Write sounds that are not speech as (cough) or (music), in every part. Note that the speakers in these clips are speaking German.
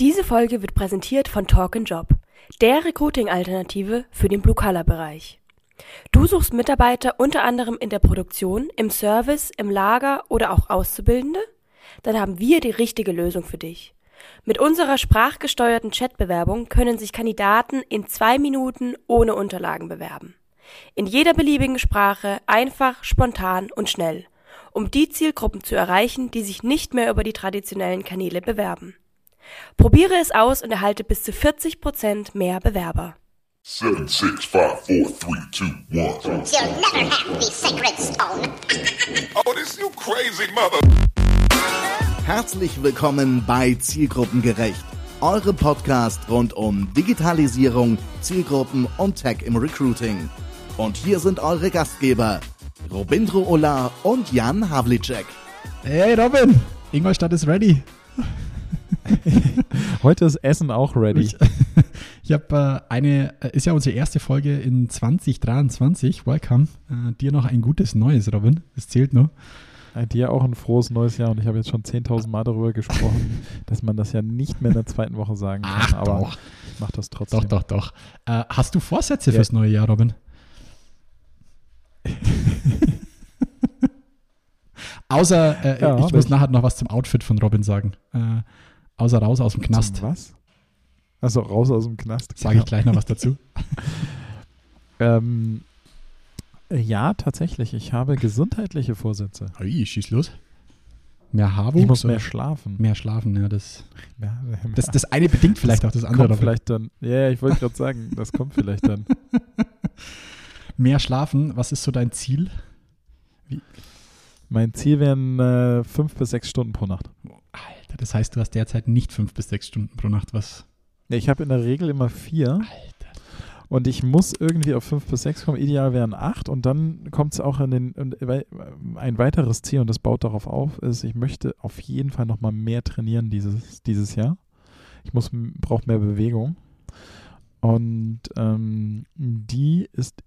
Diese Folge wird präsentiert von Talk Job, der Recruiting-Alternative für den Blue-Color-Bereich. Du suchst Mitarbeiter unter anderem in der Produktion, im Service, im Lager oder auch Auszubildende? Dann haben wir die richtige Lösung für dich. Mit unserer sprachgesteuerten Chatbewerbung können sich Kandidaten in zwei Minuten ohne Unterlagen bewerben. In jeder beliebigen Sprache, einfach, spontan und schnell, um die Zielgruppen zu erreichen, die sich nicht mehr über die traditionellen Kanäle bewerben. Probiere es aus und erhalte bis zu 40% mehr Bewerber. Seven, six, five, four, three, two, one. You'll never have the sacred stone. (laughs) Oh, this you crazy mother. Herzlich willkommen bei Zielgruppengerecht, eurem Podcast rund um Digitalisierung, Zielgruppen und Tech im Recruiting. Und hier sind eure Gastgeber, Robindro Ola und Jan Havlicek. Hey Robin, Ingolstadt ist ready. (laughs) Heute ist Essen auch ready. Ich, (laughs) ich habe äh, eine, äh, ist ja unsere erste Folge in 2023. Welcome. Äh, dir noch ein gutes Neues, Robin. Das zählt nur. Äh, dir auch ein frohes neues Jahr und ich habe jetzt schon 10.000 Mal darüber gesprochen, (laughs) dass man das ja nicht mehr in der zweiten Woche sagen kann. Ach, aber doch. ich mach das trotzdem. Doch, doch, doch. Äh, hast du Vorsätze Ja. fürs neue Jahr, Robin? Außer, äh, Ja, ich muss nachher noch was zum Outfit von Robin sagen. Äh, außer raus aus dem Knast. Zum was? Also raus aus dem Knast. Sage ich gleich noch was dazu. (laughs) Ähm, äh, ja, tatsächlich. Ich habe gesundheitliche Vorsätze. Ui, schieß los. Mehr Haarwuchs? Ich muss mehr schlafen. mehr schlafen, ja. Das, Ja, das, das eine bedingt vielleicht auch das andere. kommt vielleicht dann. Ja, ich wollte gerade sagen, das kommt vielleicht dann. (laughs) Mehr schlafen, was ist so dein Ziel? Mein Ziel wären äh, fünf bis sechs Stunden pro Nacht. Alter, das heißt, du hast derzeit nicht fünf bis sechs Stunden pro Nacht, was. Ja, ich habe in der Regel immer vier. Alter. Und ich muss irgendwie auf 5 bis 6 kommen. Ideal wären 8. Und dann kommt es auch in den. äh, Ein weiteres Ziel, und das baut darauf auf, ist, ich möchte auf jeden Fall nochmal mehr trainieren dieses, dieses Jahr. Ich muss brauche mehr Bewegung. Und ähm, die ist,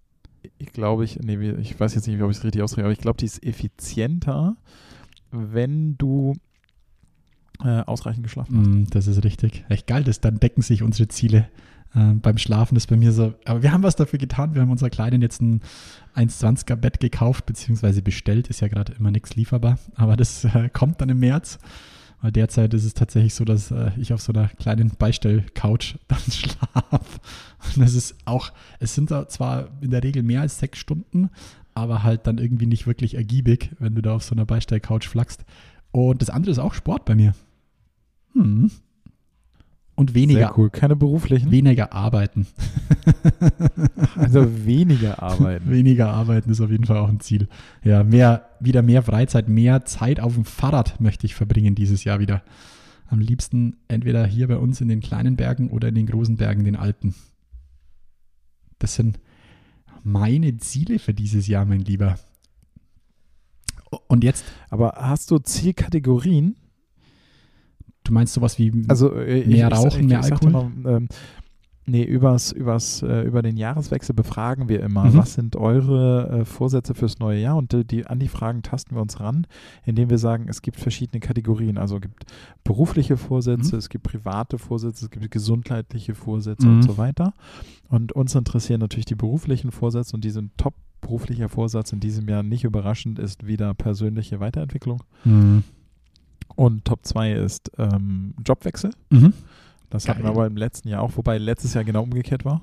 ich glaube ich, nee, ich weiß jetzt nicht, ob ich es richtig ausdrücke, aber ich glaube, die ist effizienter, wenn du äh, ausreichend geschlafen hast. Mm, das ist richtig. Echt geil, das, dann decken sich unsere Ziele. Äh, beim Schlafen ist bei mir so. Aber wir haben was dafür getan. Wir haben unserer Kleinen jetzt ein 1,20er Bett gekauft, beziehungsweise bestellt. Ist ja gerade immer nichts lieferbar. Aber das äh, kommt dann im März. Weil derzeit ist es tatsächlich so, dass äh, ich auf so einer kleinen Beistellcouch (laughs) dann schlafe. Und das ist auch, es sind zwar in der Regel mehr als sechs Stunden, aber halt dann irgendwie nicht wirklich ergiebig, wenn du da auf so einer Beistellcouch flachst. Und das andere ist auch Sport bei mir. Hm. Und weniger, Sehr cool. Keine beruflichen. weniger arbeiten. (laughs) Also weniger arbeiten. (laughs) Weniger arbeiten ist auf jeden Fall auch ein Ziel. Ja, mehr, wieder mehr Freizeit, mehr Zeit auf dem Fahrrad möchte ich verbringen dieses Jahr wieder. Am liebsten entweder hier bei uns in den kleinen Bergen oder in den großen Bergen, den Alpen. Das sind meine Ziele für dieses Jahr, mein Lieber. Und jetzt, Aber hast du Zielkategorien? Du meinst sowas wie Also äh, Mehr Rauchen, mehr sag dir Alkohol? Mal, ähm, nee, übers, übers, äh, über den Jahreswechsel befragen wir immer, Mhm. was sind eure äh, Vorsätze fürs neue Jahr? Und äh, die, an die Fragen tasten wir uns ran, indem wir sagen, es gibt verschiedene Kategorien. Also es gibt berufliche Vorsätze, Mhm. es gibt private Vorsätze, es gibt gesundheitliche Vorsätze Mhm. und so weiter. Und uns interessieren natürlich die beruflichen Vorsätze und die sind top. Beruflicher Vorsatz in diesem Jahr nicht überraschend ist wieder persönliche Weiterentwicklung. Mhm. Und Top 2 ist ähm, Jobwechsel. Mhm. Das hatten wir Geil. aber im letzten Jahr auch, wobei letztes Jahr genau umgekehrt war.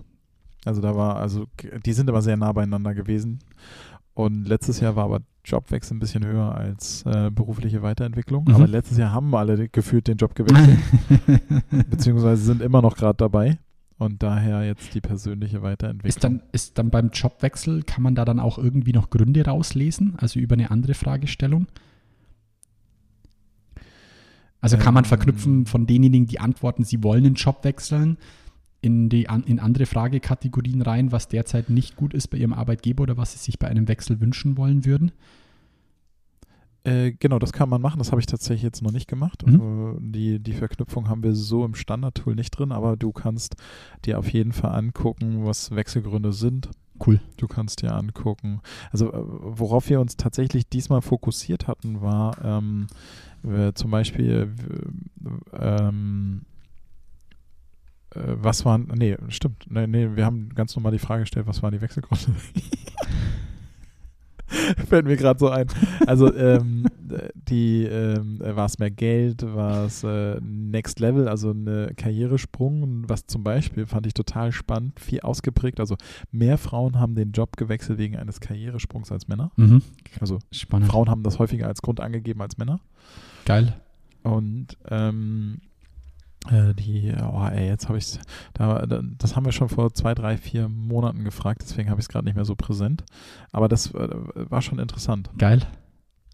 Also da war, also die sind aber sehr nah beieinander gewesen. Und letztes Jahr war aber Jobwechsel ein bisschen höher als äh, berufliche Weiterentwicklung. Mhm. Aber letztes Jahr haben alle gefühlt den Job gewechselt, (laughs) beziehungsweise sind immer noch gerade dabei. Und daher jetzt die persönliche Weiterentwicklung. Ist dann, ist dann beim Jobwechsel, kann man da dann auch irgendwie noch Gründe rauslesen, also über eine andere Fragestellung? Also kann man Ähm. verknüpfen von denjenigen, die antworten, sie wollen einen Job wechseln, in, die, in andere Fragekategorien rein, was derzeit nicht gut ist bei ihrem Arbeitgeber oder was sie sich bei einem Wechsel wünschen wollen würden? Äh, genau, das kann man machen. Das habe ich tatsächlich jetzt noch nicht gemacht. Mhm. Äh, Die, die Verknüpfung haben wir so im Standard-Tool nicht drin, aber du kannst dir auf jeden Fall angucken, was Wechselgründe sind. Cool. Du kannst dir angucken. Also, äh, worauf wir uns tatsächlich diesmal fokussiert hatten, war ähm, äh, zum Beispiel, äh, ähm, äh, was waren, nee, stimmt, nee, nee, wir haben ganz normal die Frage gestellt, was waren die Wechselgründe? (laughs) Fällt mir gerade so ein. Also, ähm, die, ähm, war es mehr Geld, war es äh, Next Level, also eine Karrieresprung, was zum Beispiel fand ich total spannend, viel ausgeprägt. Also, mehr Frauen haben den Job gewechselt wegen eines Karrieresprungs als Männer. Mhm. Also, Spannend. Frauen haben das häufiger als Grund angegeben als Männer. Geil. Und ähm, äh, die, oh ey, jetzt habe ich da, da, das haben wir schon vor zwei, drei, vier Monaten gefragt, deswegen habe ich es gerade nicht mehr so präsent. Aber das äh, war schon interessant. Geil.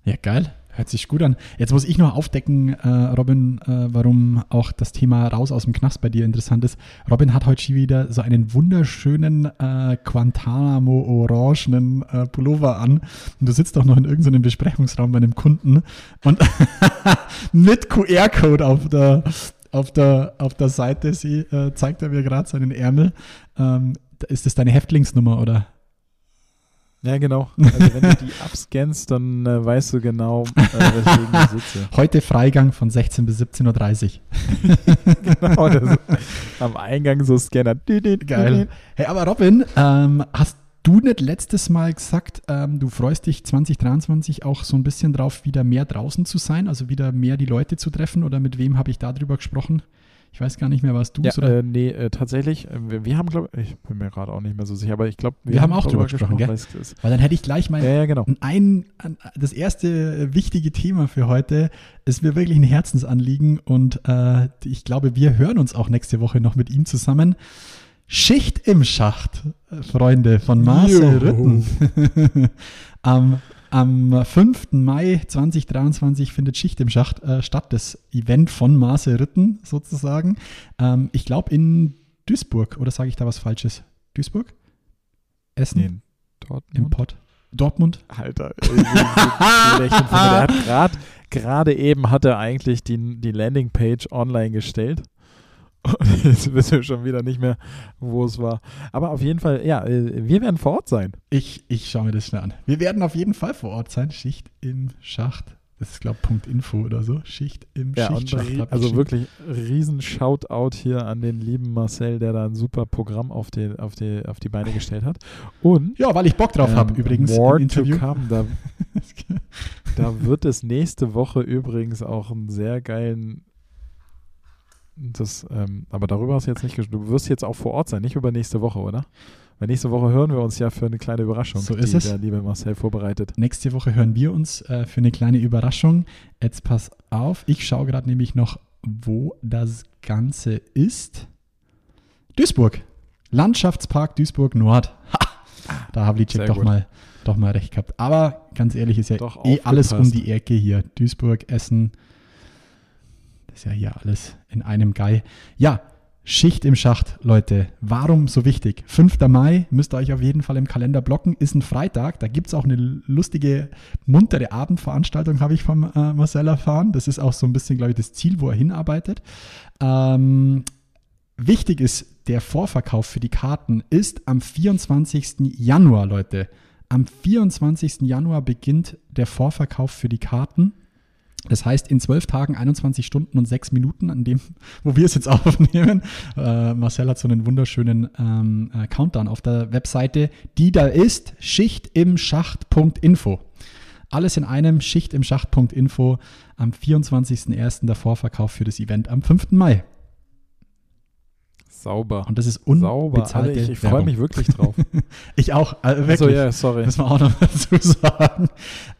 Ja, geil. Hört sich gut an. Jetzt muss ich noch aufdecken, äh, Robin, äh, warum auch das Thema raus aus dem Knast bei dir interessant ist. Robin hat heute schon wieder so einen wunderschönen äh, Guantanamo-orangenen äh, Pullover an. Und du sitzt doch noch in irgendeinem Besprechungsraum bei einem Kunden und (laughs) mit QR-Code auf der, auf, der, auf der Seite sie, äh, zeigt er mir gerade seinen Ärmel. Ähm, ist das deine Häftlingsnummer oder? Ja, genau. (laughs) Also wenn du die abscannst, dann äh, weißt du genau, äh, weswegen ich sitze. (laughs) Heute Freigang von 16 bis 17.30 Uhr. (laughs) genau, das, am Eingang so Scanner. Geil. Hey, aber Robin, ähm, hast du nicht letztes Mal gesagt, ähm, du freust dich 2023 auch so ein bisschen drauf, wieder mehr draußen zu sein, also wieder mehr die Leute zu treffen? Oder mit wem habe ich darüber gesprochen? Ich weiß gar nicht mehr, was du Ja, oder? äh, nee, äh, tatsächlich, äh, wir, wir haben, glaube ich, bin mir gerade auch nicht mehr so sicher, aber ich glaube, Wir haben auch drüber gesprochen, gell? weil es ist- Weil dann hätte ich gleich mal Ja, ja, genau. ein, ein, das erste äh, wichtige Thema für heute ist mir wirklich ein Herzensanliegen und äh, ich glaube, wir hören uns auch nächste Woche noch mit ihm zusammen. Schicht im Schacht, äh, Freunde, von Marcel Juhu. Rütten. (laughs) am, am 5. Mai 2023 findet Schicht im Schacht äh, statt, das Event von Marcel Rütten sozusagen. Ähm, ich glaube in Duisburg, oder sage ich da was Falsches? Duisburg? Essen? Nee, dort Im Pott? Dortmund? Alter, gerade eben hat er eigentlich die, die Landingpage online gestellt. Und (laughs) jetzt wissen wir schon wieder nicht mehr, wo es war. Aber auf jeden Fall, ja, äh, wir werden vor Ort sein. Ich, ich schaue mir das schnell an. Wir werden auf jeden Fall vor Ort sein. Schicht im Schacht. Das ist, glaube ich, Punkt Info oder so. Schicht im Ja, Schichtschacht. also wirklich riesen Shoutout hier an den lieben Marcel, der da ein super Programm auf die, auf die, auf die Beine gestellt hat. Und Ja, weil ich Bock drauf habe, ähm, übrigens. More im Interview. to come. Da, (laughs) da wird es nächste Woche übrigens auch einen sehr geilen. Das, ähm, aber darüber hast du jetzt nicht gesprochen. Du wirst jetzt auch vor Ort sein, nicht über nächste Woche, oder? Weil nächste Woche hören wir uns ja für eine kleine Überraschung, So die ist es. der liebe Marcel vorbereitet. Nächste Woche hören wir uns äh, für eine kleine Überraschung. Jetzt pass auf. Ich schaue gerade nämlich noch, wo das Ganze ist. Duisburg. Landschaftspark Duisburg Nord. Ha! Da habe ich doch gut. mal, doch mal recht gehabt. Aber ganz ehrlich, ist ja Doch eh alles um die Ecke hier. Duisburg, Essen. Das ist ja hier alles in einem Guy. Ja, Schicht im Schacht, Leute. Warum so wichtig? 5. Mai müsst ihr euch auf jeden Fall im Kalender blocken. Ist ein Freitag. Da gibt es auch eine lustige, muntere Abendveranstaltung, habe ich vom äh, Marcel erfahren. Das ist auch so ein bisschen, glaube ich, das Ziel, wo er hinarbeitet. Ähm, wichtig ist, der Vorverkauf für die Karten ist am 24. Januar, Leute. Am 24. Januar beginnt der Vorverkauf für die Karten. Das heißt, in zwölf Tagen, 21 Stunden und sechs Minuten, an dem, (laughs) wo wir es jetzt (laughs) aufnehmen. Äh, Marcel hat so einen wunderschönen ähm, äh, Countdown auf der Webseite, die da ist schichtimschacht.info. Alles in einem schichtimschacht.info am 24.01. der Vorverkauf für das Event am 5. Mai. Sauber. Und das ist Sauber. unbezahlte Also ich ich freue mich wirklich drauf. (laughs) Ich auch, also wirklich. Achso, ja, sorry. Muss man auch noch (laughs) dazu sagen.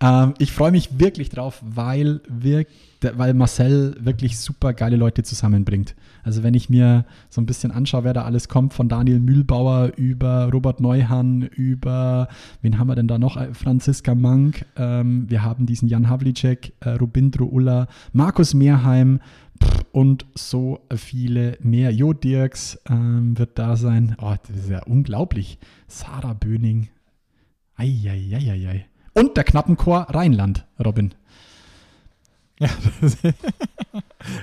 Ähm, ich freue mich wirklich drauf, weil, wir, weil Marcel wirklich super geile Leute zusammenbringt. Also wenn ich mir so ein bisschen anschaue, wer da alles kommt, von Daniel Mühlbauer über Robert Neuhan, über, wen haben wir denn da noch? Äh, Franziska Mank, ähm, wir haben diesen Jan Havlicek, äh, Robindro Ulla, Markus Mehrheim und so viele mehr. Jo Dirks ähm, wird da sein. Oh, das ist ja unglaublich. Sarah Böning. Eieieiei. Und der Knappenchor Rheinland, Robin. (laughs)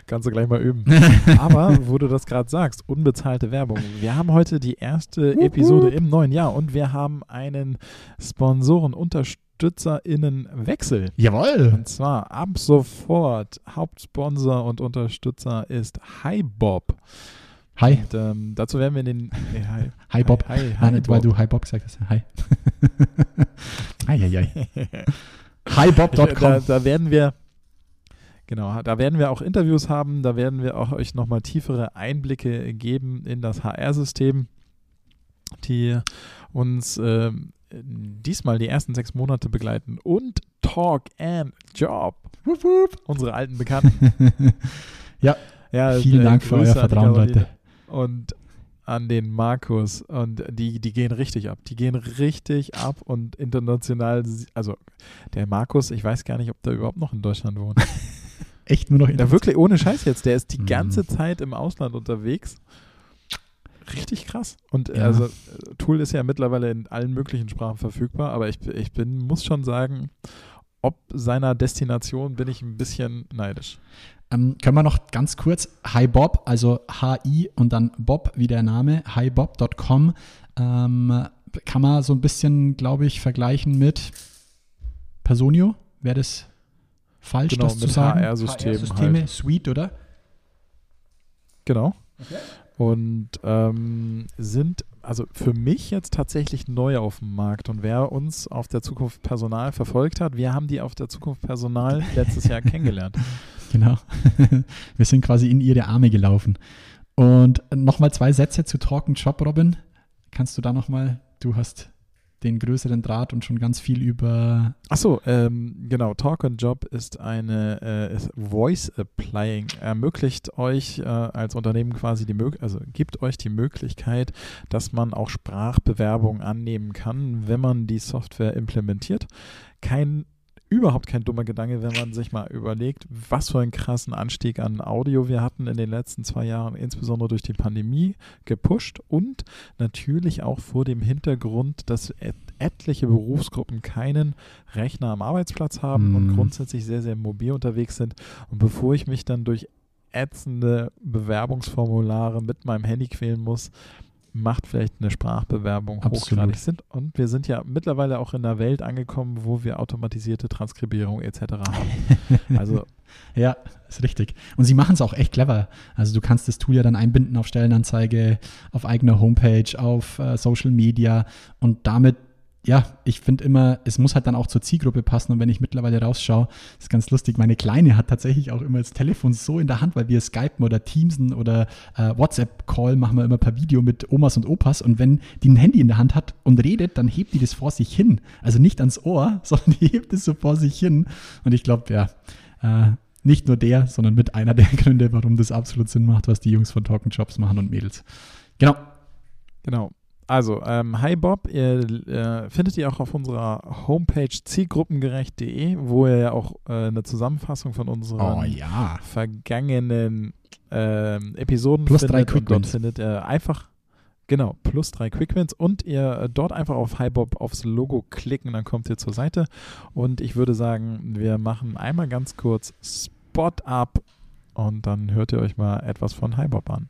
Kannst du gleich mal üben. (laughs) Aber wo du das gerade sagst, unbezahlte Werbung. Wir haben heute die erste Episode im neuen Jahr und wir haben einen Sponsoren-UnterstützerInnen-Wechsel. Jawohl. Und zwar ab sofort Hauptsponsor und Unterstützer ist HiBob. Hi. Und ähm, dazu werden wir in den. Hey, (laughs) hi. Hi, Bob. Hi, hi, hi, nicht, weil du Hi Bob gesagt hast. Hi. hi, hi, hi. Da, Hibob.com. da werden wir. Genau, da werden wir auch Interviews haben, da werden wir auch euch nochmal tiefere Einblicke geben in das HR-System, die uns ähm, diesmal die ersten sechs Monate begleiten und Talk and Job. Wup, wup, unsere alten Bekannten. (laughs) Ja, Ja, Vielen äh, Dank für Grüße euer an die Vertrauen, Leute. Und an den Markus. Und die, die gehen richtig ab. Die gehen richtig ab und international. Also der Markus, ich weiß gar nicht, ob der überhaupt noch in Deutschland wohnt. (laughs) Echt nur noch in Ja, wirklich ohne Scheiß jetzt. Der ist die Mhm. ganze Zeit im Ausland unterwegs. Richtig krass. Und Ja. also äh, Tool ist ja mittlerweile in allen möglichen Sprachen verfügbar, aber ich, ich bin, muss schon sagen, ob seiner Destination bin ich ein bisschen neidisch. Ähm, können wir noch ganz kurz Hi Bob, also H-I und dann Bob wie der Name, hibob.com, ähm, kann man so ein bisschen, glaube ich, vergleichen mit Personio. Wäre das falsch, Genau, das zu sagen? HR-Systemen HR-Systeme, halt. Suite, oder? Genau. Und ähm, sind also für mich jetzt tatsächlich neu auf dem Markt. Und wer uns auf der Zukunft Personal verfolgt hat, wir haben die auf der Zukunft Personal letztes Jahr (laughs) kennengelernt. Genau. (laughs) Wir sind quasi in ihre Arme gelaufen. Und nochmal zwei Sätze zu Talk and Job, Robin. Kannst du da nochmal, du hast den größeren Draht und schon ganz viel über Achso, ähm, genau. Talk and Job ist eine äh, ist Voice Applying, ermöglicht euch äh, als Unternehmen quasi die Möglichkeit, also gibt euch die Möglichkeit, dass man auch Sprachbewerbungen annehmen kann, wenn man die Software implementiert. Kein überhaupt kein dummer Gedanke, wenn man sich mal überlegt, was für einen krassen Anstieg an Audio wir hatten in den letzten zwei Jahren, insbesondere durch die Pandemie gepusht und natürlich auch vor dem Hintergrund, dass et etliche Berufsgruppen keinen Rechner am Arbeitsplatz haben und Mhm. grundsätzlich sehr, sehr mobil unterwegs sind. Und bevor ich mich dann durch ätzende Bewerbungsformulare mit meinem Handy quälen muss, macht vielleicht eine Sprachbewerbung Absolut. hochgradig Sinn. Und wir sind ja mittlerweile auch in einer Welt angekommen, wo wir automatisierte Transkribierung etc. haben. (laughs) Also Ja, ist richtig. Und sie machen es auch echt clever. Also du kannst das Tool ja dann einbinden auf Stellenanzeige, auf eigener Homepage, auf äh, Social Media und damit, ja, ich finde immer, es muss halt dann auch zur Zielgruppe passen. Und wenn ich mittlerweile rausschaue, ist ganz lustig, meine Kleine hat tatsächlich auch immer das Telefon so in der Hand, weil wir Skypen oder Teamsen oder äh, WhatsApp-Call machen wir immer per Video mit Omas und Opas. Und wenn die ein Handy in der Hand hat und redet, dann hebt die das vor sich hin. Also nicht ans Ohr, (laughs) sondern die hebt es so vor sich hin. Und ich glaube, ja, äh, nicht nur der, sondern mit einer der (laughs) Gründe, warum das absolut Sinn macht, was die Jungs von Talk Jobs machen und Mädels. Genau. Genau. Also, ähm, hi Bob, ihr äh, findet ihr auch auf unserer Homepage zielgruppengerecht.de, wo ihr ja auch äh, eine Zusammenfassung von unseren Oh ja. vergangenen ähm, Episoden Plus findet. drei und dort Quickwins. findet ihr einfach, genau, plus drei Quickwins und ihr äh, dort einfach auf Hi Bob aufs Logo klicken, dann kommt ihr zur Seite. Und ich würde sagen, wir machen einmal ganz kurz Spot up und dann hört ihr euch mal etwas von Hi Bob an.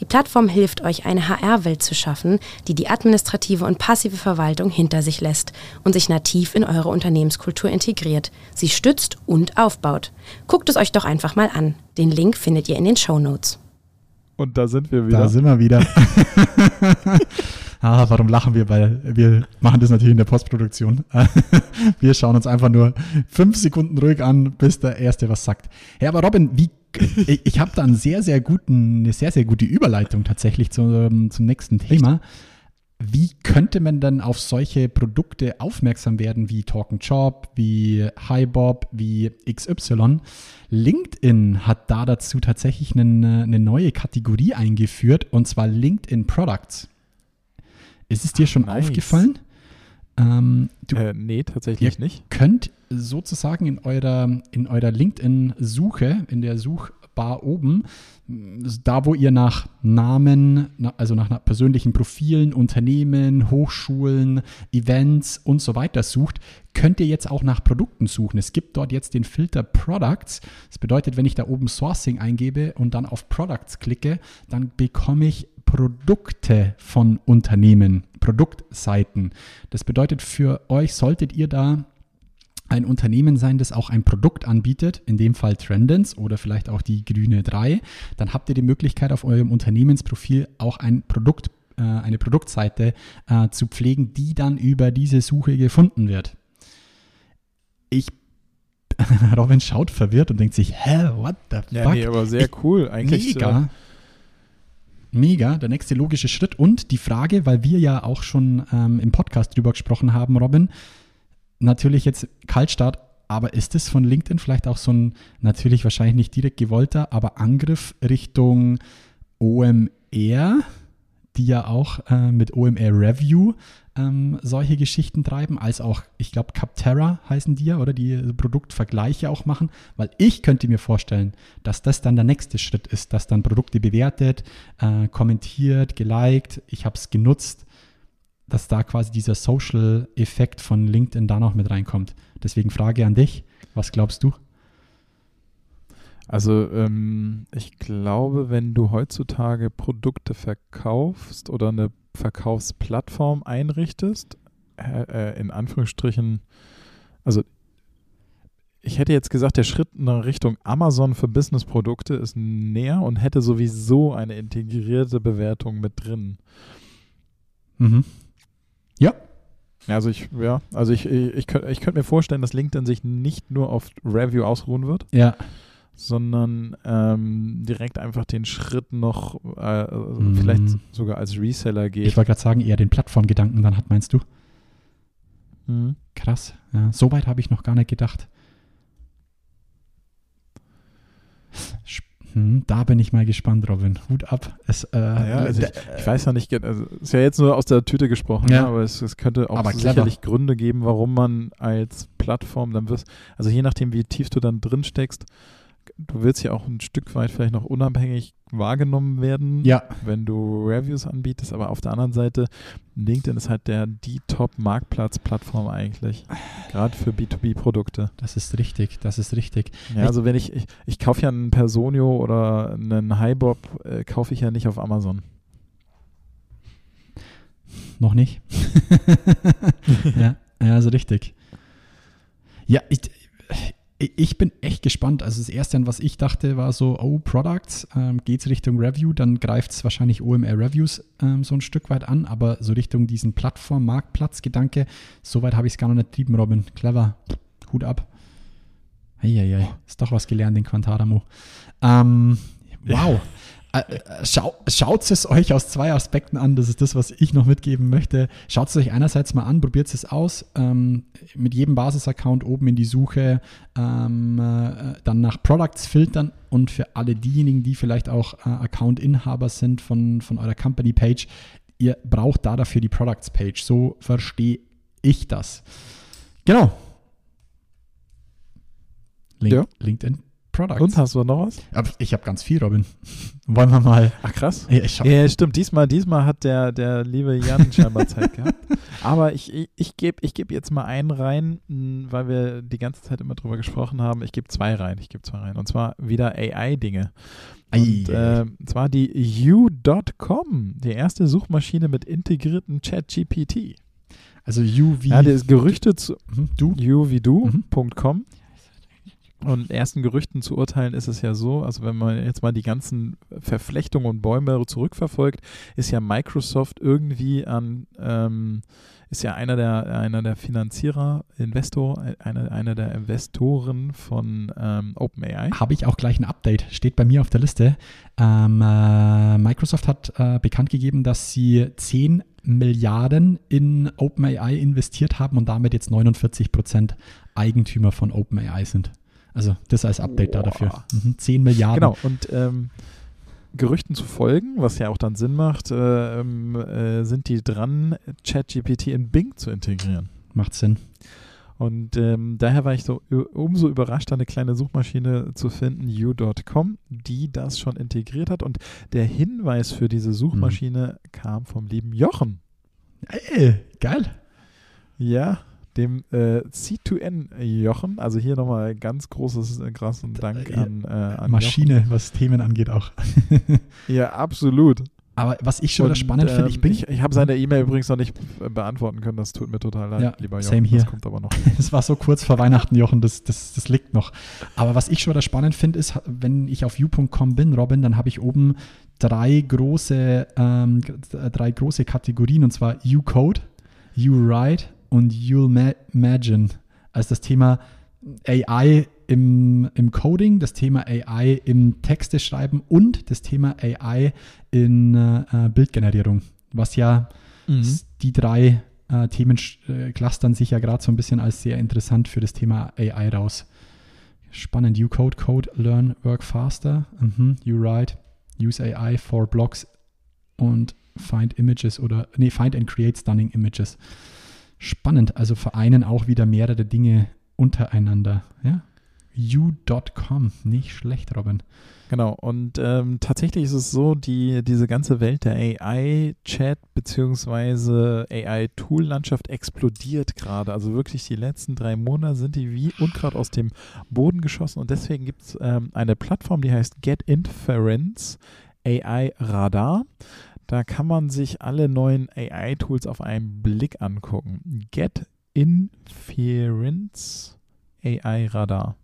Die Plattform hilft euch, eine HR-Welt zu schaffen, die die administrative und passive Verwaltung hinter sich lässt und sich nativ in eure Unternehmenskultur integriert, sie stützt und aufbaut. Guckt es euch doch einfach mal an. Den Link findet ihr in den Show Notes. Und da sind wir wieder. Da sind wir wieder. (laughs) ah, warum lachen wir? Weil wir machen das natürlich in der Postproduktion. (laughs) wir schauen uns einfach nur fünf Sekunden ruhig an, bis der Erste was sagt. Ja, aber Robin, wie, ich, ich habe da einen sehr, sehr guten, eine sehr, sehr gute Überleitung tatsächlich zum, zum nächsten Thema. Wie könnte man dann auf solche Produkte aufmerksam werden wie Talk Job, wie HiBob, wie XY? LinkedIn hat da dazu tatsächlich eine, eine neue Kategorie eingeführt und zwar LinkedIn Products. Ist es dir schon nice. aufgefallen? Ähm, du Äh, nee, tatsächlich nicht. könnt sozusagen in eurer, in eurer LinkedIn-Suche, in der Bar oben, da wo ihr nach Namen, na- also nach na- persönlichen Profilen, Unternehmen, Hochschulen, Events und so weiter sucht, könnt ihr jetzt auch nach Produkten suchen. Es gibt dort jetzt den Filter Products. Das bedeutet, wenn ich da oben Sourcing eingebe und dann auf Products klicke, dann bekomme ich Produkte von Unternehmen, Produktseiten. Das bedeutet, für euch solltet ihr da ein Unternehmen sein, das auch ein Produkt anbietet, in dem Fall Trendens oder vielleicht auch die grüne 3, dann habt ihr die Möglichkeit auf eurem Unternehmensprofil auch ein Produkt, äh, eine Produktseite äh, zu pflegen, die dann über diese Suche gefunden wird. Ich (laughs) Robin schaut verwirrt und denkt sich, hä, what the Ja, fuck? nee, aber sehr Ich- cool. Eigentlich Mega. Mega, der nächste logische Schritt. Und die Frage, weil wir ja auch schon ähm, im Podcast drüber gesprochen haben, Robin, natürlich jetzt Kaltstart, aber ist es von LinkedIn vielleicht auch so ein, natürlich wahrscheinlich nicht direkt gewollter, aber Angriff Richtung OMR, die ja auch äh, mit OMR Review ähm, solche Geschichten treiben, als auch, ich glaube, Capterra heißen die ja, oder die Produktvergleiche auch machen, weil ich könnte mir vorstellen, dass das dann der nächste Schritt ist, dass dann Produkte bewertet, äh, kommentiert, geliked, ich habe es genutzt, dass da quasi dieser Social-Effekt von LinkedIn da noch mit reinkommt. Deswegen Frage an dich, was glaubst du? Also ähm, ich glaube, wenn du heutzutage Produkte verkaufst oder eine Verkaufsplattform einrichtest, äh, äh, in Anführungsstrichen, also ich hätte jetzt gesagt, der Schritt in Richtung Amazon für Businessprodukte ist näher und hätte sowieso eine integrierte Bewertung mit drin. Mhm. Ja, Also ich, ja, also ich, ich, ich könnte ich könnt mir vorstellen, dass LinkedIn sich nicht nur auf Review ausruhen wird, ja, sondern ähm, direkt einfach den Schritt noch äh, Mhm. vielleicht sogar als Reseller geht. ich wollte gerade sagen, eher den Plattformgedanken dann hat, meinst du? Mhm. Krass, ja, so weit habe ich noch gar nicht gedacht. Hm, da bin ich mal gespannt, Robin. Hut ab. Es, äh, Ja, also ich, ich weiß ja nicht, also ist ja jetzt nur aus der Tüte gesprochen, Ja. ne, aber es, es könnte auch sicherlich Gründe geben, warum man als Plattform dann wirst, also je nachdem, wie tief du dann drin steckst, du willst ja auch ein Stück weit vielleicht noch unabhängig wahrgenommen werden, ja, wenn du Reviews anbietest, aber auf der anderen Seite, LinkedIn ist halt der die Top-Marktplatz-Plattform eigentlich, gerade für B2B-Produkte. das ist richtig, das ist richtig. Ja, also wenn ich, ich, ich kaufe ja einen Personio oder einen Highbob, äh, kaufe ich ja nicht auf Amazon. Noch nicht. (laughs) (laughs) ja, ja, also richtig. Ja, ich, ich bin echt gespannt. Also das Erste, an was ich dachte, war so, oh, Products, ähm, geht es Richtung Review, dann greift es wahrscheinlich OMR Reviews ähm, so ein Stück weit an, aber so Richtung diesen Plattform-Marktplatz-Gedanke, so weit habe ich es gar noch nicht trieben, Robin. Clever. Hut ab. Eieiei, ist doch was gelernt in Quantaramo. Ähm, wow. Äh, äh, Schau, Schaut es euch aus zwei Aspekten an, das ist das, was ich noch mitgeben möchte. Schaut es euch einerseits mal an, probiert es aus, ähm, mit jedem Basisaccount oben in die Suche, ähm, äh, dann nach Products filtern und für alle diejenigen, die vielleicht auch äh, Account-Inhaber sind von, von eurer Company-Page, ihr braucht da dafür die Products-Page. So verstehe ich das. Genau. Link, Ja. LinkedIn Products. Und hast du noch was? Ich habe ganz viel, Robin. (laughs) Wollen wir mal. Ach krass. Ja, ich Ja, stimmt. Diesmal, diesmal hat der, der liebe Jan (laughs) scheinbar Zeit gehabt. Aber ich, ich, ich gebe ich geb jetzt mal einen rein, mh, weil wir die ganze Zeit immer drüber gesprochen haben. Ich gebe zwei rein. Ich gebe zwei rein. Und zwar wieder AI-Dinge. Und äh, zwar die U.com, die erste Suchmaschine mit integrierten Chat-GPT. also you wie Ja, das Gerüchte zu Mhm, du. uvidu.com. Und ersten Gerüchten zu urteilen ist es ja so, also wenn man jetzt mal die ganzen Verflechtungen und Bäume zurückverfolgt, ist ja Microsoft irgendwie an, ähm, ist ja einer der, einer der Finanzierer, Investor, einer, einer der Investoren von ähm, OpenAI. Habe ich auch gleich ein Update, steht bei mir auf der Liste. Ähm, äh, Microsoft hat äh, bekannt gegeben, dass sie 10 Milliarden in OpenAI investiert haben und damit jetzt 49 Prozent Eigentümer von OpenAI sind. Also das als Update da dafür. Boah. Mhm, 10 Milliarden. Genau, und ähm, Gerüchten zu folgen, was ja auch dann Sinn macht, äh, ähm, äh, sind die dran, ChatGPT in Bing zu integrieren. Macht Sinn. Und ähm, daher war ich so umso überrascht, eine kleine Suchmaschine zu finden, you.com, die das schon integriert hat. Und der Hinweis für diese Suchmaschine kam vom lieben Jochen. Ey, geil. Ja, dem äh, C2N Jochen. Also hier nochmal ganz großes, äh, großen Dank Äh, an, äh, an Maschine, was Themen angeht auch. Jochen. (laughs) Ja, absolut. Aber was ich schon wieder Und, spannend finde, ähm, ich bin, Ich, ich habe seine E-Mail übrigens noch nicht äh, beantworten können. Das tut mir total leid, Ja, lieber Jochen. same here. Das kommt aber noch. (laughs) Es war so kurz vor Weihnachten, Jochen, das, das, das liegt noch. Aber was ich schon wieder spannend finde, ist, wenn ich auf you.com bin, Robin, dann habe ich oben drei große, ähm, drei große Kategorien, und zwar You-Code, You-Write und You'll Ma Imagine. Also das Thema AI im, im Coding, das Thema AI im Texte schreiben und das Thema AI in äh, Bildgenerierung, was ja S- Die drei äh, Themen äh, clustern sich ja gerade so ein bisschen als sehr interessant für das Thema AI raus. Spannend. You code, code, learn, work faster. Mhm. You write, use AI for blogs und find images oder, nee, find and create stunning images. Spannend. Also vereinen auch wieder mehrere Dinge untereinander. Ja. You.com. Nicht schlecht, Robin. Genau, und ähm, tatsächlich ist es so, die, diese ganze Welt der AI-Chat bzw. AI-Tool-Landschaft explodiert gerade. Also wirklich die letzten drei Monate sind die wie Unkraut aus dem Boden geschossen und deswegen gibt es ähm, eine Plattform, die heißt Get Inference AI Radar. Da kann man sich alle neuen AI-Tools auf einen Blick angucken. Get Inference AI Radar.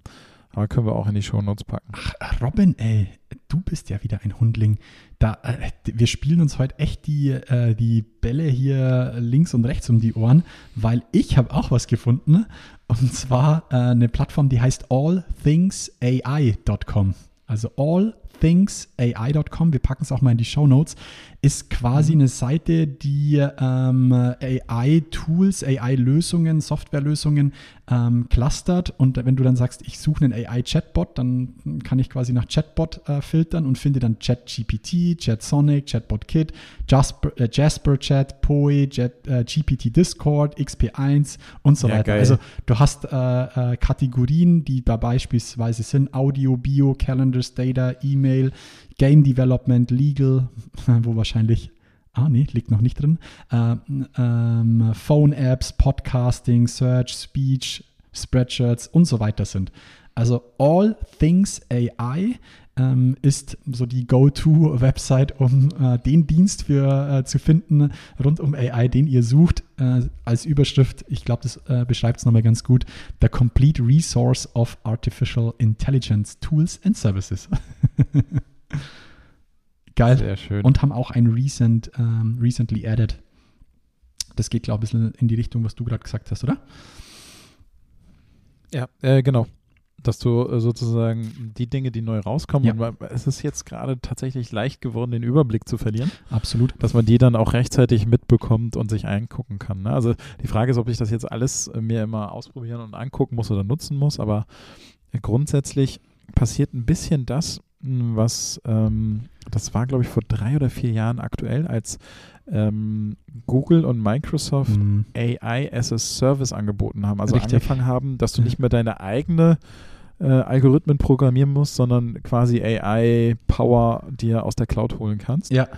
Aber können wir auch in die Shownotes packen. Ach, Robin, ey, du bist ja wieder ein Hundling. Da, äh, wir spielen uns heute echt die, äh, die Bälle hier links und rechts um die Ohren, weil ich habe auch was gefunden. Und zwar äh, eine Plattform, die heißt allthingsai.com. Also allthingsai.com, wir packen es auch mal in die Show Notes, ist quasi eine Seite, die ähm, AI-Tools, AI-Lösungen, Softwarelösungen ähm, clustert. Und wenn du dann sagst, ich suche einen AI-Chatbot, dann kann ich quasi nach Chatbot äh, filtern und finde dann ChatGPT, ChatSonic, ChatBot Kit, Jasper, äh, Jasper Chat, Poe, Jet, äh, GPT Discord, XP1 und so Ja, weiter. geil. Also du hast äh, äh, Kategorien, die da beispielsweise sind Audio, Bio, Calendars, Data, E-Mail, Game Development, Legal, (laughs) wo wahrscheinlich, ah nee, liegt noch nicht drin, äh, ähm, Phone-Apps, Podcasting, Search, Speech, Spreadshirts und so weiter sind. Also All Things AI ähm, ist so die Go-To-Website, um äh, den Dienst für äh, zu finden rund um AI, den ihr sucht. Äh, als Überschrift, ich glaube, das äh, beschreibt es nochmal ganz gut, The Complete Resource of Artificial Intelligence Tools and Services. (laughs) Geil. Sehr schön. Und haben auch ein recent, ähm, recently added. Das geht, glaube ich, ein bisschen in die Richtung, was du gerade gesagt hast, oder? Ja, äh, genau. Dass du äh, sozusagen die Dinge, die neu rauskommen, Ja. es ist jetzt gerade tatsächlich leicht geworden, den Überblick zu verlieren, Absolut. dass man die dann auch rechtzeitig mitbekommt und sich eingucken kann. Ne? Also die Frage ist, ob ich das jetzt alles äh, mir immer ausprobieren und angucken muss oder nutzen muss, aber grundsätzlich passiert ein bisschen das, was, ähm, das war glaube ich vor drei oder vier Jahren aktuell, als ähm, Google und Microsoft Mhm. AI as a Service angeboten haben. Also Richtig. angefangen haben, dass du nicht mehr deine eigene äh, Algorithmen programmieren musst, sondern quasi AI-Power dir aus der Cloud holen kannst. Ja,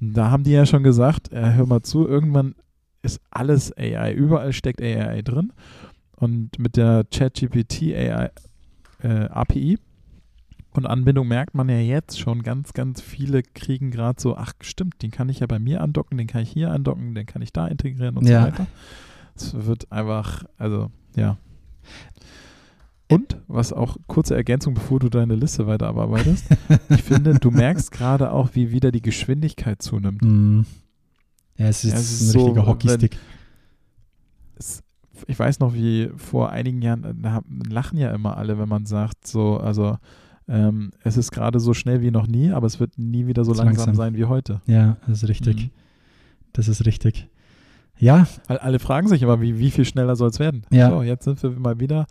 Da haben die ja schon gesagt, äh, hör mal zu, irgendwann ist alles AI, überall steckt AI drin. Und mit der ChatGPT AI äh, API und Anbindung merkt man ja jetzt schon, ganz, ganz viele kriegen gerade so, ach stimmt, den kann ich ja bei mir andocken, den kann ich hier andocken, den kann ich da integrieren und Ja. so weiter. Es wird einfach, also ja. Und, was auch, kurze Ergänzung, bevor du deine Liste weiter abarbeitest, (laughs) ich finde, du merkst gerade auch, wie wieder die Geschwindigkeit zunimmt. Mhm. Ja, es ist, Ja, es ist ein so, richtiger Hockeystick. es, ich weiß noch, wie vor einigen Jahren da lachen ja immer alle, wenn man sagt, so, also ähm, es ist gerade so schnell wie noch nie, aber es wird nie wieder so langsam, langsam. sein wie heute. Ja, das ist richtig. Mhm. Das ist richtig. Ja, Weil alle fragen sich immer, wie, wie viel schneller soll es werden? Ja. So, jetzt sind wir mal wieder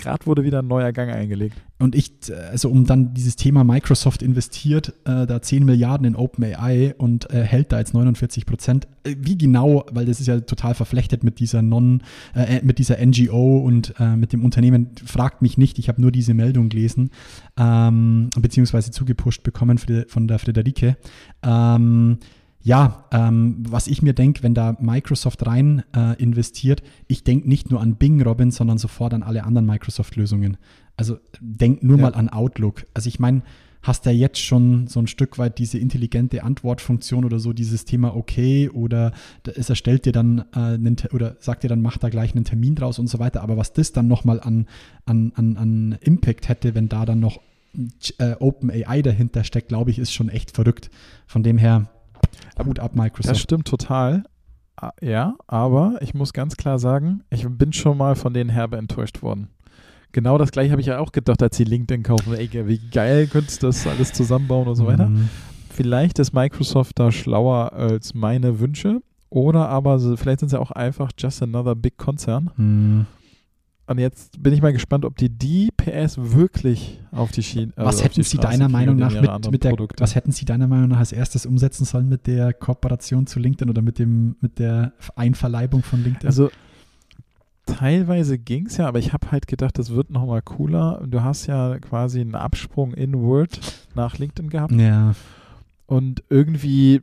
gerade wurde wieder ein neuer Gang eingelegt. Und ich, also um dann dieses Thema Microsoft investiert äh, da 10 Milliarden in OpenAI und äh, hält da jetzt 49 Prozent. Äh, wie genau, weil das ist ja total verflechtet mit dieser Non, äh, mit dieser NGO und äh, mit dem Unternehmen, fragt mich nicht, ich habe nur diese Meldung gelesen, ähm, beziehungsweise zugepusht bekommen von der Friederike. Ähm, ja, ähm, was ich mir denke, wenn da Microsoft rein äh, investiert, ich denke nicht nur an Bing, Robin, sondern sofort an alle anderen Microsoft-Lösungen. Also denk nur ja. mal an Outlook. Also ich meine, hast ja jetzt schon so ein Stück weit diese intelligente Antwortfunktion oder so, dieses Thema okay oder es erstellt dir dann äh, einen, oder sagt dir dann, mach da gleich einen Termin draus und so weiter. Aber was das dann nochmal an, an, an, an Impact hätte, wenn da dann noch äh, OpenAI dahinter steckt, glaube ich, ist schon echt verrückt. Von dem her, Hut ab Microsoft. Das stimmt total. Ja, aber ich muss ganz klar sagen, ich bin schon mal von denen herbe enttäuscht worden. Genau das gleiche habe ich ja auch gedacht, als sie LinkedIn kaufen. Ey, wie geil könntest du das alles zusammenbauen und so weiter. Mhm. Vielleicht ist Microsoft da schlauer als meine Wünsche. Oder aber vielleicht sind sie auch einfach just another big Konzern. Mhm. Und jetzt bin ich mal gespannt, ob die die PS wirklich auf die Schiene. Was also hätten Sie deiner Meinung nach mit, mit der, was hätten Sie deiner Meinung nach als erstes umsetzen sollen mit der Kooperation zu LinkedIn oder mit dem mit der Einverleibung von LinkedIn? Also teilweise ging es ja, aber ich habe halt gedacht, das wird nochmal cooler. Du hast ja quasi einen Absprung in Word nach LinkedIn gehabt. Ja. Und irgendwie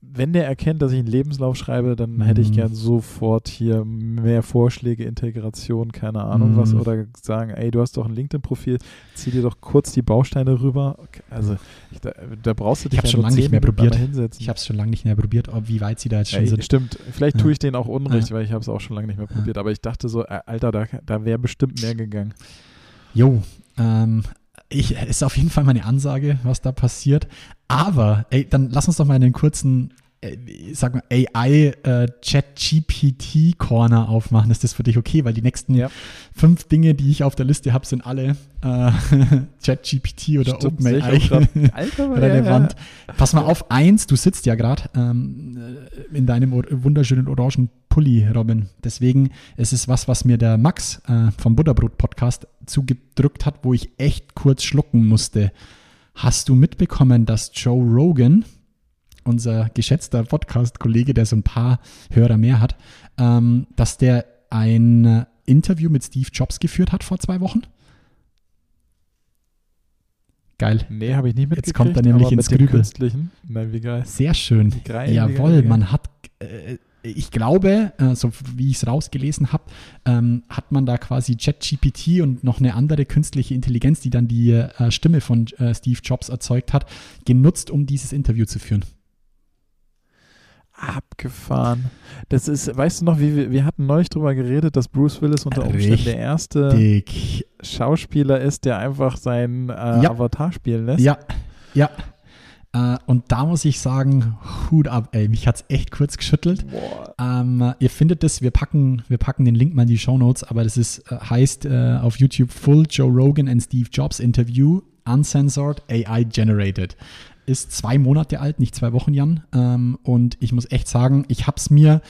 wenn der erkennt, dass ich einen Lebenslauf schreibe, dann mhm. hätte ich gern sofort hier mehr Vorschläge, Integration, keine Ahnung mhm. was, oder sagen, ey, du hast doch ein LinkedIn-Profil, zieh dir doch kurz die Bausteine rüber. Okay, also ich, da, da, brauchst du dich ich ja schon lange nicht mehr probiert. Hinsetzen. Ich habe es schon lange nicht mehr probiert, ob, wie weit sie da jetzt schon ey, sind. Stimmt, vielleicht ja. tue ich denen auch Unrecht, ja. weil ich habe es auch schon lange nicht mehr probiert, aber ich dachte so, äh, Alter, da, da wäre bestimmt mehr gegangen. Jo, ähm, ich, ist auf jeden Fall meine Ansage, was da passiert. Aber, ey, dann lass uns doch mal einen kurzen, äh, sag mal, AI äh, Chat GPT Corner aufmachen. Ist das für dich okay? Weil die nächsten ja. fünf Dinge, die ich auf der Liste habe, sind alle äh, (laughs) Chat GPT oder OpenAI (laughs) relevant. Ja. Pass mal auf, eins, du sitzt ja gerade ähm, in deinem wunderschönen orangen Pulli, Robin. Deswegen ist es was, was mir der Max äh, vom Butterbrot-Podcast zugedrückt hat, wo ich echt kurz schlucken musste. Hast du mitbekommen, dass Joe Rogan, unser geschätzter Podcast-Kollege, der so ein paar Hörer mehr hat, ähm, dass der ein Interview mit Steve Jobs geführt hat vor zwei Wochen? Geil. Nee, habe ich nicht mitgekriegt. Jetzt kommt er nämlich ins Grübel. Nein, wie geil. Sehr schön. Jawohl, man hat äh, ich glaube, äh, so wie ich es rausgelesen habe, ähm, hat man da quasi ChatGPT und noch eine andere künstliche Intelligenz, die dann die äh, Stimme von äh, Steve Jobs erzeugt hat, genutzt, um dieses Interview zu führen. Abgefahren. Das ist, weißt du noch, wie wir, wir hatten neulich drüber geredet, dass Bruce Willis unter Umständen Richtig. der erste Schauspieler ist, der einfach seinen äh, ja. Avatar spielen lässt. Ja, ja. Äh, und da muss ich sagen, Hut ab, ey. Mich hat es echt kurz geschüttelt. Ähm, ihr findet das, wir packen, wir packen den Link mal in die Show Notes, aber das ist, äh, heißt äh, auf YouTube Full Joe Rogan and Steve Jobs Interview, Uncensored AI Generated. Ist zwei Monate alt, nicht zwei Wochen, Jan. Ähm, und ich muss echt sagen, ich habe es mir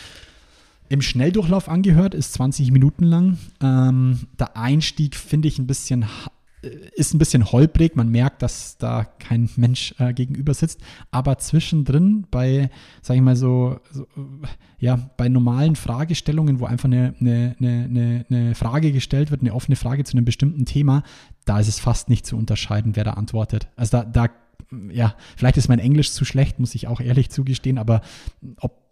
im Schnelldurchlauf angehört, ist 20 Minuten lang. Ähm, der Einstieg finde ich ein bisschen ist ein bisschen holprig, man merkt, dass da kein Mensch äh, gegenüber sitzt, aber zwischendrin bei, sag ich mal so, so, ja, bei normalen Fragestellungen, wo einfach eine, eine, eine, eine Frage gestellt wird, eine offene Frage zu einem bestimmten Thema, da ist es fast nicht zu unterscheiden, wer da antwortet. Also da, da ja, vielleicht ist mein Englisch zu schlecht, muss ich auch ehrlich zugestehen, aber ob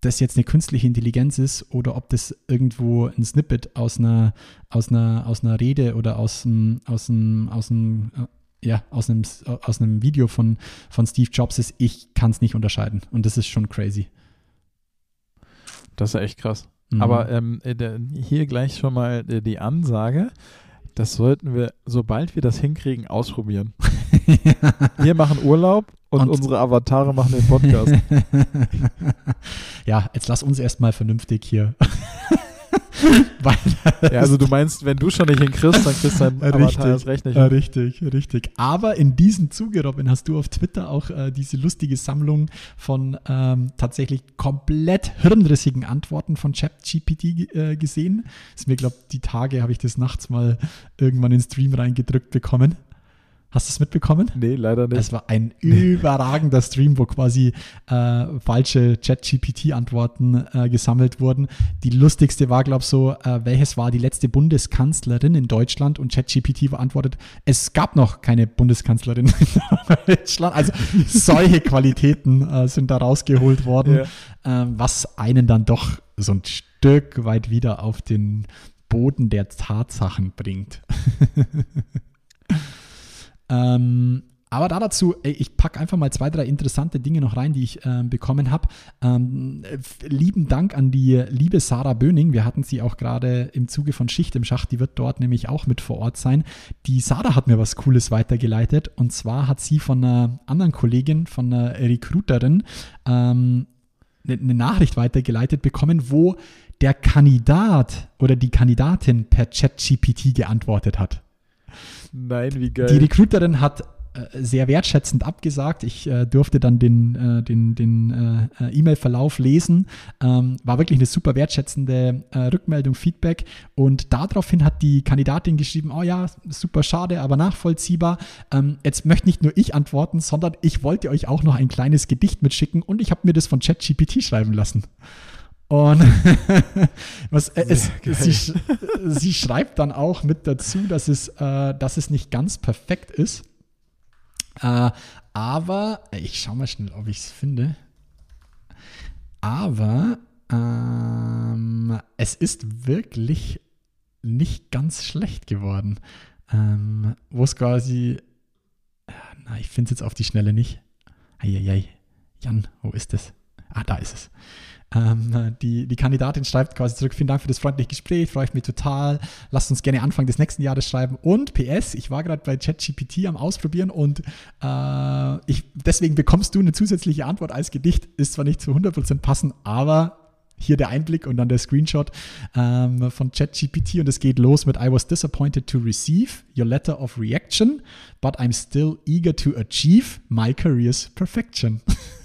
das jetzt eine künstliche Intelligenz ist oder ob das irgendwo ein Snippet aus einer, aus einer, aus einer Rede oder aus einem, aus einem, aus einem, äh, ja, aus einem, aus einem Video von, von Steve Jobs ist, ich kann es nicht unterscheiden. Und das ist schon crazy. Das ist echt krass. Mhm. Aber ähm, äh, hier gleich schon mal äh, die Ansage. Das sollten wir, sobald wir das hinkriegen, ausprobieren. (laughs) wir machen Urlaub und, und, unsere Avatare machen den Podcast. (laughs) ja, jetzt lass uns erstmal vernünftig hier (laughs) Ja, also du meinst, wenn du schon nicht hinkriegst, dann kriegst dein Avatar erst recht nicht. richtig, richtig. Aber in diesem Zuge, Robin, hast du auf Twitter auch äh, diese lustige Sammlung von ähm, tatsächlich komplett hirnrissigen Antworten von ChatGPT äh, gesehen. Ist mir, glaube die Tage habe ich das nachts mal irgendwann in den Stream reingedrückt bekommen. Hast du es mitbekommen? Nee, leider nicht. Es war ein überragender Stream, wo quasi äh, falsche Chat-GPT-Antworten äh, gesammelt wurden. Die lustigste war, glaube ich, so, äh, welches war die letzte Bundeskanzlerin in Deutschland? Und ChatGPT beantwortet, es gab noch keine Bundeskanzlerin in Deutschland. Also solche (laughs) Qualitäten äh, sind da rausgeholt worden, ähm, was einen dann doch so ein Stück weit wieder auf den Boden der Tatsachen bringt. (laughs) Ähm, aber da dazu, ich packe einfach mal zwei, drei interessante Dinge noch rein, die ich ähm, bekommen habe. Ähm, lieben Dank an die liebe Sarah Böning. Wir hatten sie auch gerade im Zuge von Schicht im Schacht. Die wird dort nämlich auch mit vor Ort sein. Die Sarah hat mir was Cooles weitergeleitet. Und zwar hat sie von einer anderen Kollegin, von einer Recruiterin, ähm, eine, eine Nachricht weitergeleitet bekommen, wo der Kandidat oder die Kandidatin per ChatGPT geantwortet hat. Nein, wie geil. Die Recruiterin hat äh, sehr wertschätzend abgesagt. Ich äh, durfte dann den, äh, den, den äh, E-Mail-Verlauf lesen. Ähm, war wirklich eine super wertschätzende äh, Rückmeldung, Feedback. Und daraufhin hat die Kandidatin geschrieben, oh ja, super schade, aber nachvollziehbar. Ähm, jetzt möchte nicht nur ich antworten, sondern ich wollte euch auch noch ein kleines Gedicht mitschicken und ich habe mir das von ChatGPT schreiben lassen. Und (laughs) was, äh, es, sie, sie schreibt dann auch mit dazu, dass es, äh, dass es nicht ganz perfekt ist. Äh, aber, ich schau mal schnell, ob ich es finde. Aber ähm, es ist wirklich nicht ganz schlecht geworden. Ähm, Wo es quasi, äh, na, ich finde es jetzt auf die Schnelle nicht. Eieiei. Jan, wo ist es? Ah, da ist es. Ähm, die, die Kandidatin schreibt quasi zurück, vielen Dank für das freundliche Gespräch, freue ich mich total. Lasst uns gerne Anfang des nächsten Jahres schreiben. Und PS, ich war gerade bei ChatGPT am Ausprobieren und äh, ich, deswegen bekommst du eine zusätzliche Antwort als Gedicht. Ist zwar nicht zu 100% passend, aber hier der Einblick und dann der Screenshot ähm, von ChatGPT und es geht los mit I was disappointed to receive your letter of reaction, but I'm still eager to achieve my career's perfection. (laughs)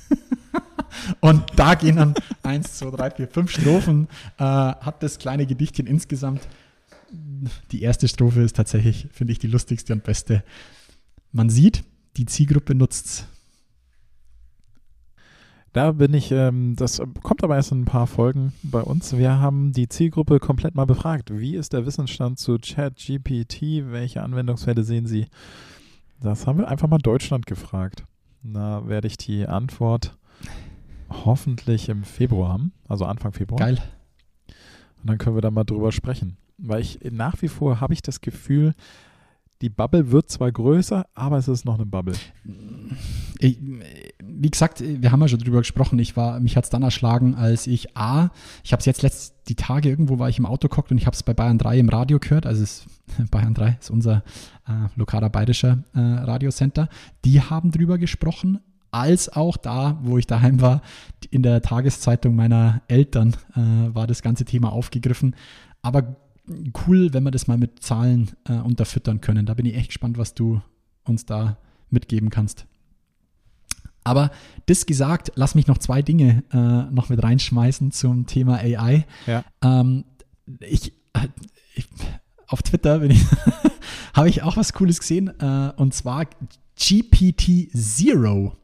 Und da gehen dann (laughs) eins, zwei, drei, vier, fünf Strophen, äh, hat das kleine Gedichtchen insgesamt. Die erste Strophe ist tatsächlich, finde ich, die lustigste und beste. Man sieht, die Zielgruppe nutzt's. Da bin ich, ähm, das kommt aber erst in ein paar Folgen bei uns. Wir haben die Zielgruppe komplett mal befragt. Wie ist der Wissensstand zu ChatGPT? Welche Anwendungsfälle sehen Sie? Das haben wir einfach mal Deutschland gefragt. Da werde ich die Antwort hoffentlich im Februar haben, also Anfang Februar. Geil. Und dann können wir da mal drüber sprechen. Weil ich nach wie vor habe ich das Gefühl, die Bubble wird zwar größer, aber es ist noch eine Bubble. Ich, wie gesagt, wir haben ja schon drüber gesprochen. Ich war, mich hat es dann erschlagen, als ich A, ich habe es jetzt letzt die Tage irgendwo war ich im Auto gehockt und ich habe es bei Bayern 3 im Radio gehört. Also es, (laughs) Bayern 3 ist unser äh, lokaler bayerischer äh, Radiocenter. Die haben drüber gesprochen, als auch da, wo ich daheim war, in der Tageszeitung meiner Eltern äh, war das ganze Thema aufgegriffen. Aber cool, wenn wir das mal mit Zahlen äh, unterfüttern können. Da bin ich echt gespannt, was du uns da mitgeben kannst. Aber das gesagt, lass mich noch zwei Dinge äh, noch mit reinschmeißen zum Thema AI. Ja. Ähm, ich, äh, ich, auf Twitter (laughs) habe ich auch was Cooles gesehen äh, und zwar GPT Zero.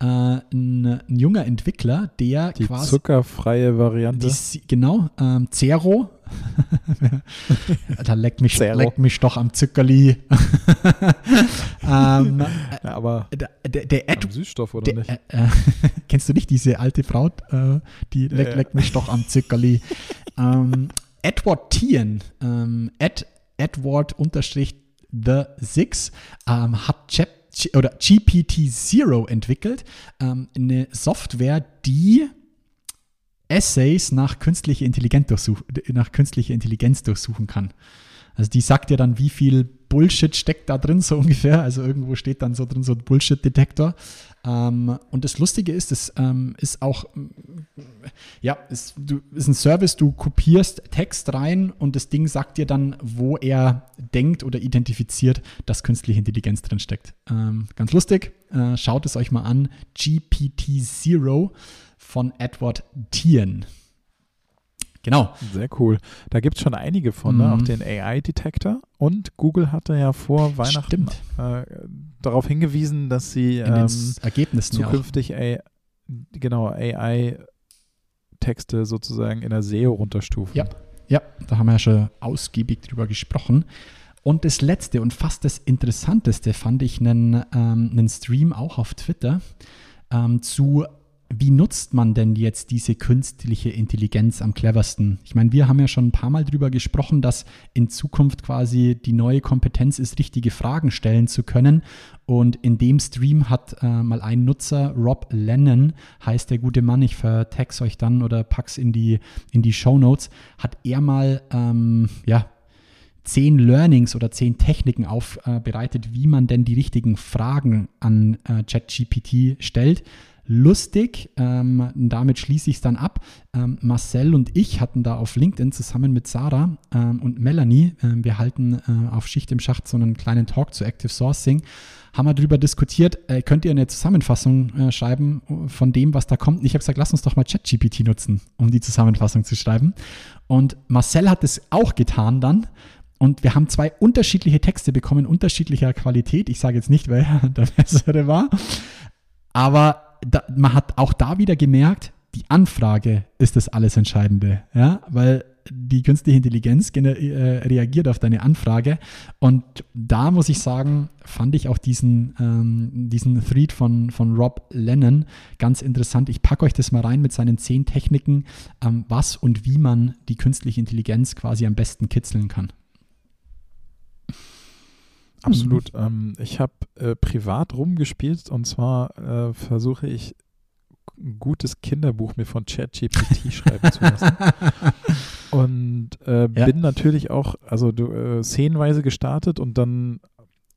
Äh, ein, ein junger Entwickler, der Die quasi zuckerfreie Variante. die, genau, ähm, Zero. (laughs) da leckt mich, Zero. leckt mich doch am Zuckerli. (laughs) ähm, ja, aber der, der, Ed, Süßstoff oder der, nicht? äh, äh, (laughs) kennst du nicht diese alte Frau, äh, die leck, ja. leckt mich doch am Zuckerli? ähm, Edward Tien, ähm, Ed, Edward unterstrich The Six, ähm, hat Chat, oder GPT Zero entwickelt. Ähm, eine Software, die Essays nach künstlicher Intelligenz, durchsuch, nach künstlicher Intelligenz durchsuchen kann. Also die sagt dir dann, wie viel Bullshit steckt da drin, so (laughs) ungefähr. Also irgendwo steht dann so drin so ein Bullshit-Detektor. Ähm, und das Lustige ist, es ähm, ist auch, ja, ist, ist ein Service, du kopierst Text rein und das Ding sagt dir dann, wo er denkt oder identifiziert, dass künstliche Intelligenz drin steckt. Ähm, ganz lustig, äh, schaut es euch mal an, GPT-Zero von Edward Tien. Genau. Sehr cool. Da gibt es schon einige von, ne? Mhm. auch den AI-Detektor. Und Google hatte ja vor Weihnachten äh, darauf hingewiesen, dass sie In den ähm, Ergebnissen zukünftig A genau, AI-Texte sozusagen in der SEO runterstufen. Ja. Ja, da haben wir ja schon ausgiebig drüber gesprochen. Und das letzte und fast das interessanteste fand ich einen, ähm, einen Stream auch auf Twitter ähm, zu, wie nutzt man denn jetzt diese künstliche Intelligenz am cleversten? Ich meine, wir haben ja schon ein paar Mal drüber gesprochen, dass in Zukunft quasi die neue Kompetenz ist, richtige Fragen stellen zu können. Und in dem Stream hat äh, mal ein Nutzer, Rob Lennon, heißt der gute Mann, ich vertag's euch dann oder pack's in die, in die Show Notes, hat er mal, ähm, ja, zehn Learnings oder zehn Techniken aufbereitet, wie man denn die richtigen Fragen an äh, ChatGPT stellt. Lustig, ähm, damit schließe ich es dann ab. Ähm, Marcel und ich hatten da auf LinkedIn zusammen mit Sarah ähm, und Melanie, ähm, wir halten äh, auf Schicht im Schacht so einen kleinen Talk zu Active Sourcing, haben wir darüber diskutiert, äh, könnt ihr eine Zusammenfassung äh, schreiben von dem, was da kommt. Ich habe gesagt, lass uns doch mal ChatGPT nutzen, um die Zusammenfassung zu schreiben. Und Marcel hat es auch getan dann. Und wir haben zwei unterschiedliche Texte bekommen, unterschiedlicher Qualität. Ich sage jetzt nicht, wer (laughs) der bessere war. Aber da, man hat auch da wieder gemerkt, die Anfrage ist das alles Entscheidende. Ja, weil die künstliche Intelligenz äh, reagiert auf deine Anfrage. Und da muss ich sagen, fand ich auch diesen, ähm, diesen Thread von, von Rob Lennon ganz interessant. Ich packe euch das mal rein mit seinen zehn Techniken, ähm, was und wie man die künstliche Intelligenz quasi am besten kitzeln kann. Absolut. Ähm, ich habe äh, privat rumgespielt und zwar äh, versuche ich ein gutes Kinderbuch mir von ChatGPT (laughs) schreiben zu lassen. Und äh, Ja. bin natürlich auch, also du, äh, szenenweise gestartet und dann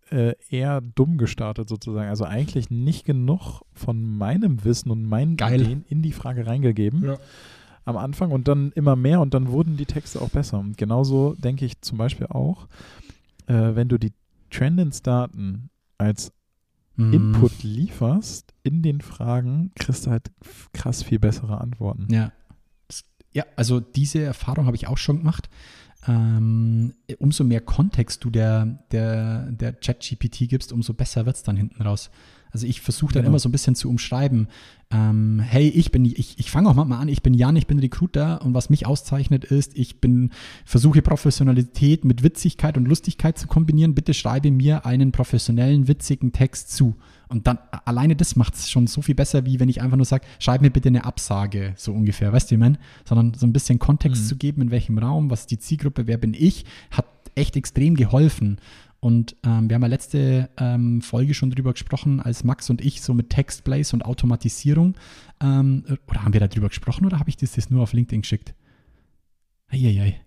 äh, eher dumm gestartet sozusagen. Also eigentlich nicht genug von meinem Wissen und meinen Geil. Ideen in die Frage reingegeben Ja. am Anfang und dann immer mehr und dann wurden die Texte auch besser. Und genauso denke ich zum Beispiel auch, äh, wenn du die Trendings-Daten als Mhm. Input lieferst in den Fragen, kriegst du halt krass viel bessere Antworten. Ja. Ja, also diese Erfahrung habe ich auch schon gemacht. Ähm, umso mehr Kontext du der, der, der Chat-GPT gibst, umso besser wird es dann hinten raus. Also ich versuche dann Genau. immer so ein bisschen zu umschreiben, ähm, hey, ich bin, ich, ich fange auch manchmal an, ich bin Jan, ich bin Recruiter und was mich auszeichnet ist, ich bin, versuche Professionalität mit Witzigkeit und Lustigkeit zu kombinieren. Bitte schreibe mir einen professionellen, witzigen Text zu. Und dann alleine das macht es schon so viel besser, wie wenn ich einfach nur sage, schreib mir bitte eine Absage, so ungefähr, weißt du, meine? Sondern so ein bisschen Kontext Mhm. zu geben, in welchem Raum, was ist die Zielgruppe, wer bin ich, hat echt extrem geholfen. Und ähm, wir haben ja letzte ähm, Folge schon drüber gesprochen, als Max und ich so mit Textplays und Automatisierung, ähm, oder haben wir da drüber gesprochen oder habe ich das, das nur auf LinkedIn geschickt? Eieiei.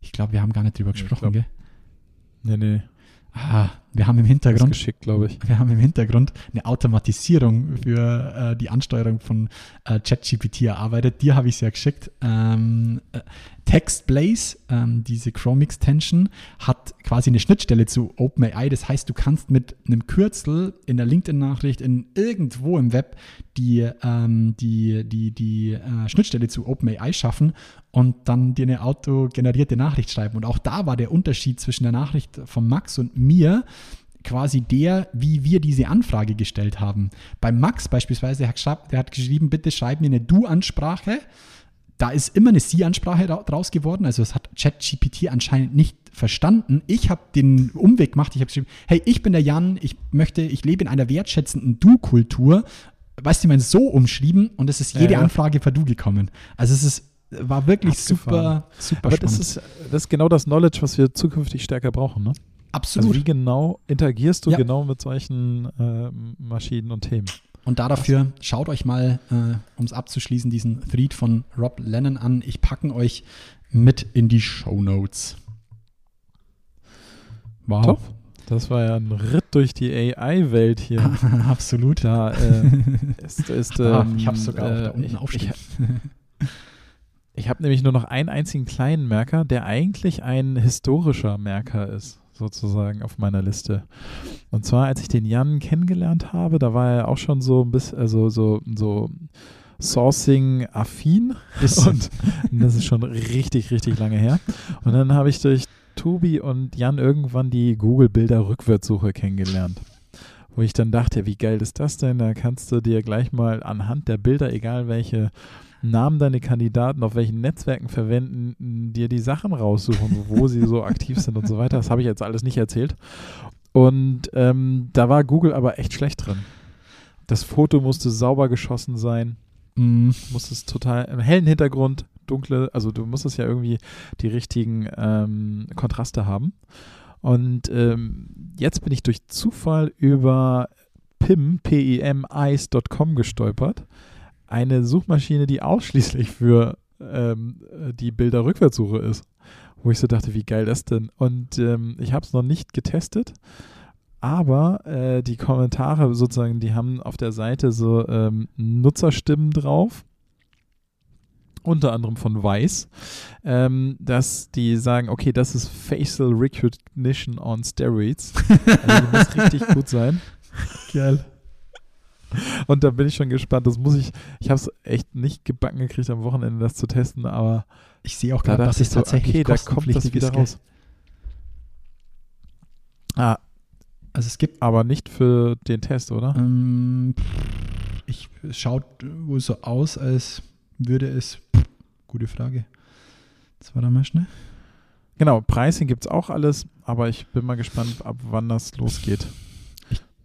Ich glaube, wir haben gar nicht drüber Ja, gesprochen, glaub, gell? Nee, nee. Ah, wir haben im Hintergrund geschickt, glaube ich. wir haben im Hintergrund eine Automatisierung für äh, die Ansteuerung von äh, ChatGPT erarbeitet. Dir habe ich es ja geschickt. Ähm, äh, TextBlaze, ähm, diese Chrome Extension, hat quasi eine Schnittstelle zu OpenAI. Das heißt, du kannst mit einem Kürzel in der LinkedIn-Nachricht in irgendwo im Web die, ähm, die, die, die äh, Schnittstelle zu OpenAI schaffen und dann dir eine autogenerierte Nachricht schreiben. Und auch da war der Unterschied zwischen der Nachricht von Max und mir quasi der, wie wir diese Anfrage gestellt haben. Bei Max beispielsweise, der hat, geschrab- der hat geschrieben, bitte schreib mir eine Du-Ansprache. Da ist immer eine Sie-Ansprache ra- draus geworden. Also das hat ChatGPT anscheinend nicht verstanden. Ich habe den Umweg gemacht. Ich habe geschrieben, hey, ich bin der Jan, ich möchte, ich lebe in einer wertschätzenden Du-Kultur. Weißt du, ich meine, so umschrieben und es ist Ja, jede ja. Anfrage per Du gekommen. Also es ist, war wirklich Abgefahren. super, super Aber spannend. das ist, das ist genau das Knowledge, was wir zukünftig stärker brauchen, ne? Absolut. Also wie genau interagierst du Ja. genau mit solchen äh, Maschinen und Themen? Und da dafür schaut euch mal, äh, um es abzuschließen, diesen Thread von Rob Lennon an. Ich packen euch mit in die Show Notes. Wow. Top. Das war ja ein Ritt durch die AI-Welt hier. (laughs) Absolut. Da äh, ist, ist Ah, ähm, ich hab's sogar auch da äh, unten aufstehen. Ich, ich habe nämlich nur noch einen einzigen kleinen Merker, der eigentlich ein historischer Merker ist, sozusagen auf meiner Liste. Und zwar, als ich den Jan kennengelernt habe, da war er auch schon so ein bisschen, also so, so Sourcing-affin. Und das ist schon richtig, richtig lange her. Und dann habe ich durch Tobi und Jan irgendwann die Google-Bilder-Rückwärtssuche kennengelernt. Wo ich dann dachte, wie geil ist das denn? Da kannst du dir gleich mal anhand der Bilder, egal welche Namen deine Kandidaten auf welchen Netzwerken verwenden, dir die Sachen raussuchen, wo sie so aktiv sind und so weiter. Das habe ich jetzt alles nicht erzählt. Und ähm, da war Google aber echt schlecht drin. Das Foto musste sauber geschossen sein, Mm, musstest total im hellen Hintergrund, dunkle, also du musstest ja irgendwie die richtigen ähm, Kontraste haben. Und ähm, jetzt bin ich durch Zufall über PIM, P-I-M, Eyes.com gestolpert. Eine Suchmaschine, die ausschließlich für ähm, die Bilder-Rückwärtssuche ist. Wo ich so dachte, wie geil das denn? Und ähm, ich habe es noch nicht getestet, aber äh, die Kommentare sozusagen, die haben auf der Seite so ähm, Nutzerstimmen drauf unter anderem von Weiß, ähm, dass die sagen, okay, das ist Facial Recognition on Steroids. Also die muss richtig (laughs) gut sein. Geil. (laughs) Und da bin ich schon gespannt. Das muss ich, ich habe es echt nicht gebacken gekriegt am Wochenende, das zu testen, aber Ich sehe auch gerade, dass ich es so, tatsächlich okay, da kommt das wieder raus. Ah, Also es gibt aber nicht für den Test, oder? Ähm, ich es schaut wohl so aus, als würde es. Gute Frage. Jetzt war da mal schnell. Genau, Pricing gibt es auch alles, aber ich bin mal gespannt, ab wann das losgeht.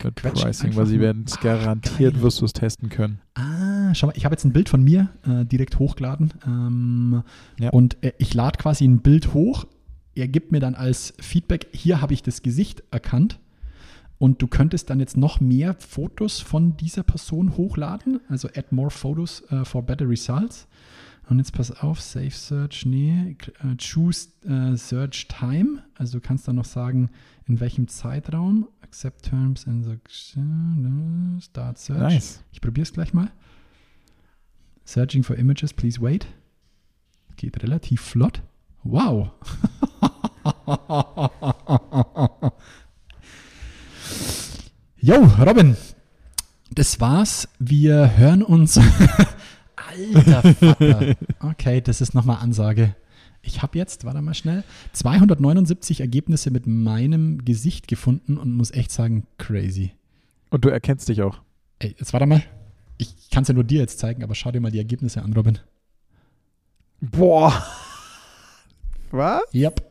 Mit quetsche Pricing, weil sie werden es Ah, garantiert, geil. wirst du es testen können. Ah, schau mal, ich habe jetzt ein Bild von mir äh, direkt hochgeladen. Ähm, Ja. Und äh, ich lade quasi ein Bild hoch. Er gibt mir dann als Feedback, hier habe ich das Gesicht erkannt. Und du könntest dann jetzt noch mehr Fotos von dieser Person hochladen. Also add more photos äh, for better results. Und jetzt pass auf, Safe Search, nee, äh, choose äh, Search Time. Also du kannst dann noch sagen, in welchem Zeitraum. Accept Terms and the Start Search. Nice. Ich probiere es gleich mal. Searching for images, please wait. Geht relativ flott. Wow. (laughs) Jo, Robin. Das war's. Wir hören uns. (laughs) Alter Vater. (laughs) Okay, das ist nochmal Ansage. Ich habe jetzt, warte mal schnell, 279 Ergebnisse mit meinem Gesicht gefunden und muss echt sagen, crazy. Und du erkennst dich auch. Ey, jetzt warte mal. Ich kann es ja nur dir jetzt zeigen, aber schau dir mal die Ergebnisse an, Robin. Boah. (laughs) Was? Yep.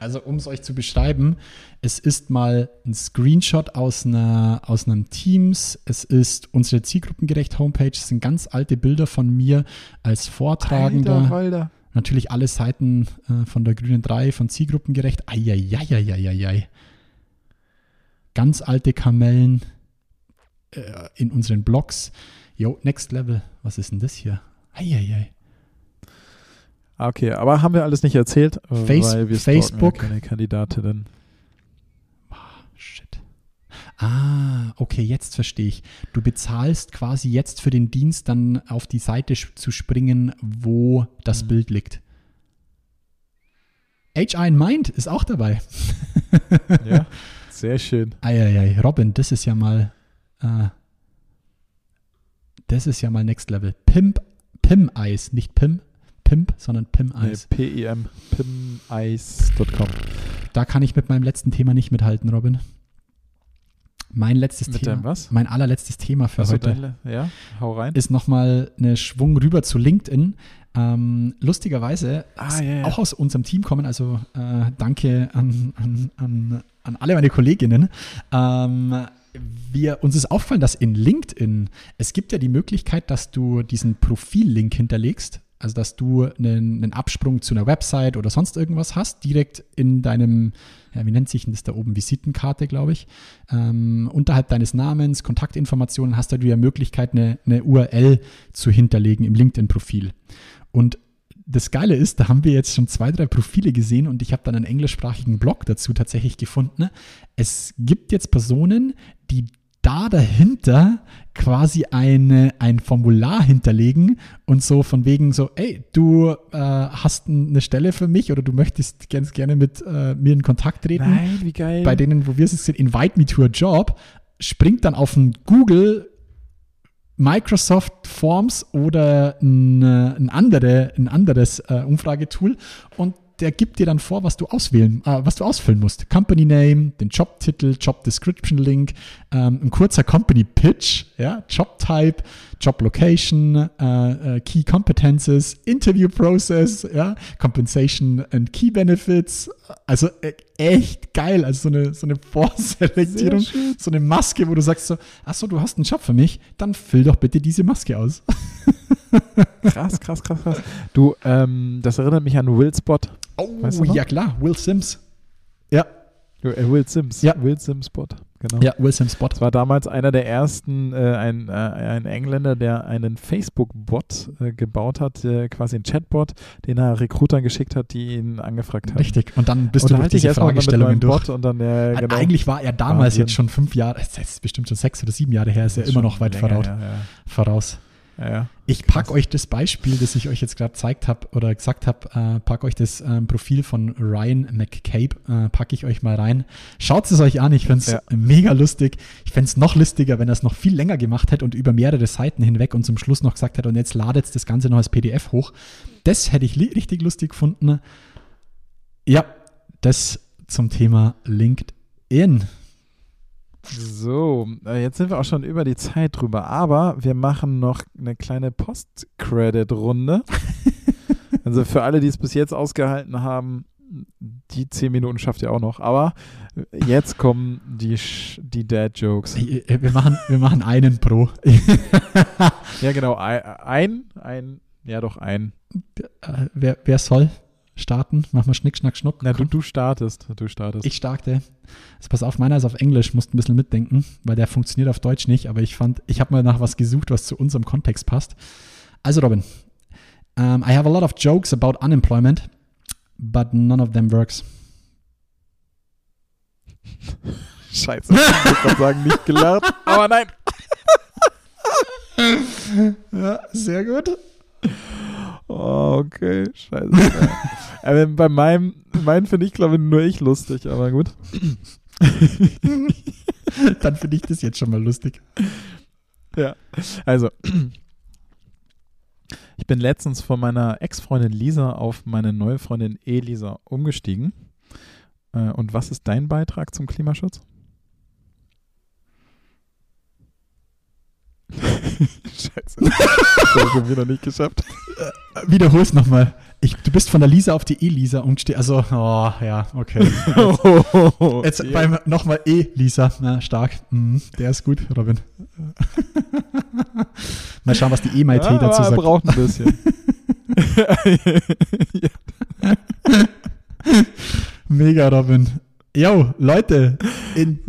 Also, um es euch zu beschreiben, es ist mal ein Screenshot aus, einer, aus einem Teams. Es ist unsere zielgruppengerecht Homepage. Es sind ganz alte Bilder von mir als Vortragender. Alter, Walter. Natürlich alle Seiten äh, von der Grünen 3, von Zielgruppengerecht. Eieieiei. Ganz alte Kamellen äh, in unseren Blogs. Yo, Next Level. Was ist denn das hier? Eieiei. Ah, Okay, aber haben wir alles nicht erzählt, äh, Face- weil wir Facebook. keine Kandidatinnen. Shit. Ah, okay, jetzt verstehe ich. Du bezahlst quasi jetzt für den Dienst dann auf die Seite zu springen, wo das Mhm. Bild liegt. HI in Mind ist auch dabei. (laughs) Ja, sehr schön. Eieiei, Robin, das ist ja mal, äh, das ist ja mal Next Level. Pimp, Pim Eis, nicht Pim, Pimp, sondern Pim Nee, Eis. PIM, pimice.com. Da kann ich mit meinem letzten Thema nicht mithalten, Robin. Mein letztes Mit Thema, was? mein allerletztes Thema für Achso, heute. ja, hau rein. ist nochmal eine Schwung rüber zu LinkedIn. Ähm, lustigerweise Ah, ja, ja. auch aus unserem Team kommen, also äh, danke an, an, an, an alle meine Kolleginnen. Ähm, wir, uns ist aufgefallen, dass in LinkedIn, es gibt ja die Möglichkeit, dass du diesen Profil-Link hinterlegst, also dass du einen, einen Absprung zu einer Website oder sonst irgendwas hast, direkt in deinem, ja, wie nennt sich denn das da oben, Visitenkarte, glaube ich. Ähm, unterhalb deines Namens, Kontaktinformationen hast du die Möglichkeit, eine, eine URL zu hinterlegen im LinkedIn-Profil. Und das Geile ist, da haben wir jetzt schon zwei, drei Profile gesehen und ich habe dann einen englischsprachigen Blog dazu tatsächlich gefunden. Es gibt jetzt Personen, die da dahinter quasi eine, ein Formular hinterlegen und so von wegen so, ey, du äh, hast eine Stelle für mich oder du möchtest ganz gerne mit äh, mir in Kontakt treten. Nein, wie geil. Bei denen, wo wir es sind, invite me to a job, springt dann auf ein Google Microsoft Forms oder ein, ein, andere, ein anderes äh, Umfragetool und der gibt dir dann vor, was du auswählen, äh, was du ausfüllen musst. Company Name, den Jobtitel, Job Description Link, ähm, ein kurzer Company Pitch, ja, Job Type, Job Location, äh, äh, Key Competences, Interview Process, ja, Compensation and Key Benefits. Also äh, echt geil, also so eine, so eine Vorselektierung, so eine Maske, wo du sagst so, achso, du hast einen Job für mich, dann füll doch bitte diese Maske aus. Krass, krass, krass, krass. Du, ähm, das erinnert mich an Will Spot. Oh, Weißt du ja klar, Will Sims. Ja, Äh, Will Sims. Ja. Will Sims Spot. Genau. ja, Will Sims Spot. Das war damals einer der ersten, äh, ein, äh, ein Engländer, der einen Facebook-Bot äh, gebaut hat, äh, quasi ein Chatbot, den er Recruitern geschickt hat, die ihn angefragt haben. Richtig. Und dann bist du durch diese Fragestellungen durch. Und dann, äh, genau. Eigentlich war er damals Wahnsinn. jetzt schon fünf Jahre, das ist bestimmt schon sechs oder sieben Jahre her, ist er immer noch weit länger, voraus. Ja, ja. voraus. Ja, ja. Ich pack euch das Beispiel, das ich euch jetzt gerade gezeigt habe oder gesagt habe, äh, pack euch das ähm, Profil von Ryan McCabe, äh, packe ich euch mal rein. Schaut es euch an, ich finde es Ja. mega lustig. Ich fände es noch lustiger, wenn er es noch viel länger gemacht hätte und über mehrere Seiten hinweg und zum Schluss noch gesagt hätte, und jetzt ladet das Ganze noch als PDF hoch. Das hätte ich richtig lustig gefunden. Ja, das zum Thema LinkedIn. So, äh, jetzt sind wir auch schon über die Zeit drüber, aber wir machen noch eine kleine Post-Credit-Runde. (laughs) also für alle, die es bis jetzt ausgehalten haben, die zehn Minuten schafft ihr auch noch. Aber jetzt kommen die, Sch- die Dad-Jokes. Wir machen, wir machen einen pro. (laughs) Ja, genau. ein- Ein, ja doch, ein. Wer, wer soll starten? Machen wir Schnick, Schnack, Schnuck. Na, du, du startest. Du startest. Ich starkte. Jetzt pass auf, meiner ist auf Englisch, musst ein bisschen mitdenken, weil der funktioniert auf Deutsch nicht, aber ich fand, ich habe mal nach was gesucht, was zu unserem Kontext passt. Also Robin, um, I have a lot of jokes about unemployment, but none of them works. (laughs) Scheiße. Ich wollte sagen, nicht gelacht. Aber nein. (laughs) Ja, sehr gut. Oh, okay. Scheiße. aber (laughs) bei meinem, meinen finde ich, glaube ich, nur ich lustig, aber gut. (laughs) Dann finde ich das jetzt schon mal lustig. Ja, also. Ich bin letztens von meiner Ex-Freundin Lisa auf meine neue Freundin Elisa umgestiegen. Äh, Und was ist dein Beitrag zum Klimaschutz? (laughs) Scheiße. Das habe ich schon wieder nicht geschafft. Wiederhol's nochmal. Ich, du bist von der Lisa auf die E-Lisa umgestiegen. Also, oh, ja, okay. (laughs) Jetzt Ja. beim nochmal E-Lisa. Na, stark. Mhm, der ist gut, Robin. (laughs) mal schauen, was die E-MIT Ja, dazu sagt. braucht ein bisschen. Mega, Robin. Yo, Leute, in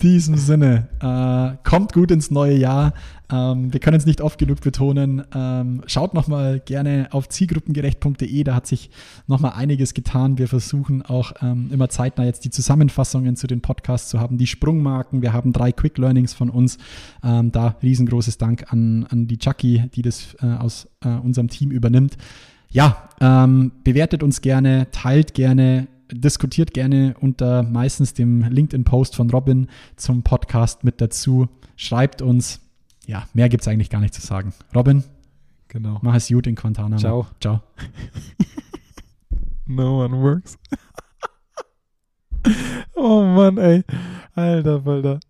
diesem Sinne, äh, kommt gut ins neue Jahr. Ähm, wir können es nicht oft genug betonen. Ähm, schaut nochmal gerne auf zielgruppengerecht.de, da hat sich nochmal einiges getan. Wir versuchen auch ähm, immer zeitnah jetzt die Zusammenfassungen zu den Podcasts zu haben, die Sprungmarken. Wir haben drei Quick Learnings von uns. Ähm, da riesengroßes Dank an, an die Chucky, die das äh, aus äh, unserem Team übernimmt. Ja, ähm, bewertet uns gerne, teilt gerne, diskutiert gerne unter meistens dem LinkedIn-Post von Robin zum Podcast mit dazu. Schreibt uns. Ja, mehr gibt es eigentlich gar nicht zu sagen. Robin, genau. mach es gut in Guantanamo. Ciao. Ciao. (laughs) No one works. (laughs) oh Mann, ey. Alter, Alter.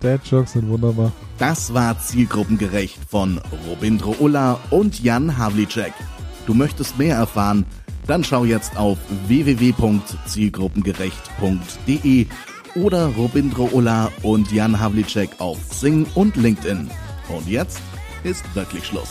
Dad-Jokes sind wunderbar. Das war Zielgruppengerecht von Robindro Ulla und Jan Havlicek. Du möchtest mehr erfahren? Dann schau jetzt auf www.zielgruppengerecht.de oder Robindro Ulla und Jan Havlicek auf Xing und LinkedIn. Und jetzt ist wirklich Schluss.